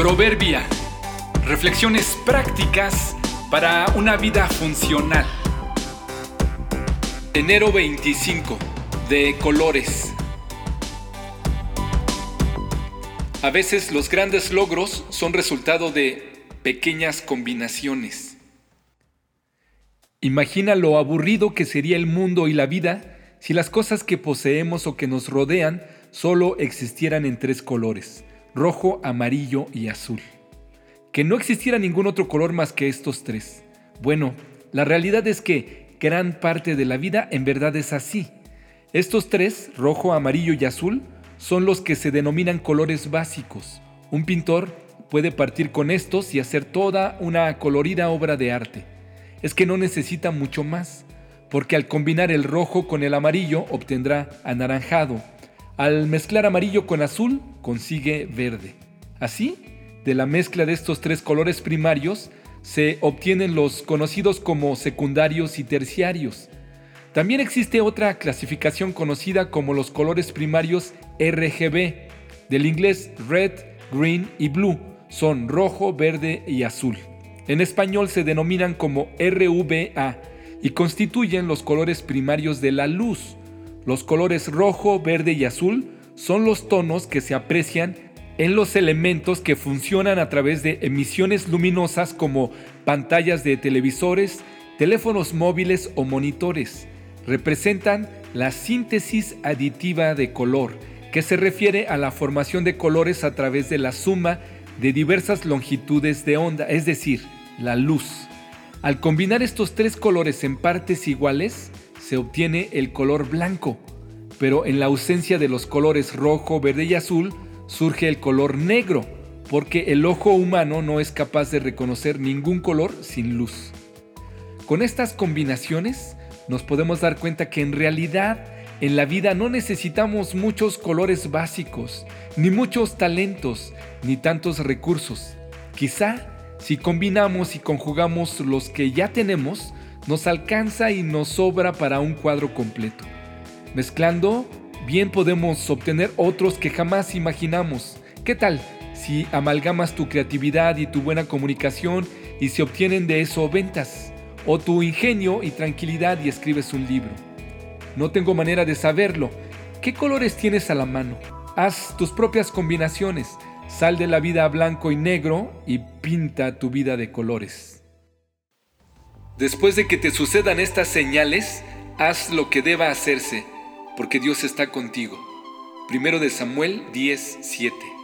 Proverbia. Reflexiones prácticas para una vida funcional. Enero 25. De colores. A veces los grandes logros son resultado de pequeñas combinaciones. Imagina lo aburrido que sería el mundo y la vida si las cosas que poseemos o que nos rodean solo existieran en tres colores rojo, amarillo y azul. Que no existiera ningún otro color más que estos tres. Bueno, la realidad es que gran parte de la vida en verdad es así. Estos tres, rojo, amarillo y azul, son los que se denominan colores básicos. Un pintor puede partir con estos y hacer toda una colorida obra de arte. Es que no necesita mucho más, porque al combinar el rojo con el amarillo obtendrá anaranjado, al mezclar amarillo con azul, consigue verde. Así, de la mezcla de estos tres colores primarios, se obtienen los conocidos como secundarios y terciarios. También existe otra clasificación conocida como los colores primarios RGB, del inglés red, green y blue, son rojo, verde y azul. En español se denominan como RVA y constituyen los colores primarios de la luz. Los colores rojo, verde y azul son los tonos que se aprecian en los elementos que funcionan a través de emisiones luminosas como pantallas de televisores, teléfonos móviles o monitores. Representan la síntesis aditiva de color, que se refiere a la formación de colores a través de la suma de diversas longitudes de onda, es decir, la luz. Al combinar estos tres colores en partes iguales, se obtiene el color blanco, pero en la ausencia de los colores rojo, verde y azul, surge el color negro, porque el ojo humano no es capaz de reconocer ningún color sin luz. Con estas combinaciones nos podemos dar cuenta que en realidad en la vida no necesitamos muchos colores básicos, ni muchos talentos, ni tantos recursos. Quizá si combinamos y conjugamos los que ya tenemos, nos alcanza y nos sobra para un cuadro completo. Mezclando, bien podemos obtener otros que jamás imaginamos. ¿Qué tal si amalgamas tu creatividad y tu buena comunicación y se obtienen de eso ventas? O tu ingenio y tranquilidad y escribes un libro. No tengo manera de saberlo. ¿Qué colores tienes a la mano? Haz tus propias combinaciones. Sal de la vida blanco y negro y pinta tu vida de colores. Después de que te sucedan estas señales, haz lo que deba hacerse, porque Dios está contigo. Primero de Samuel 10:7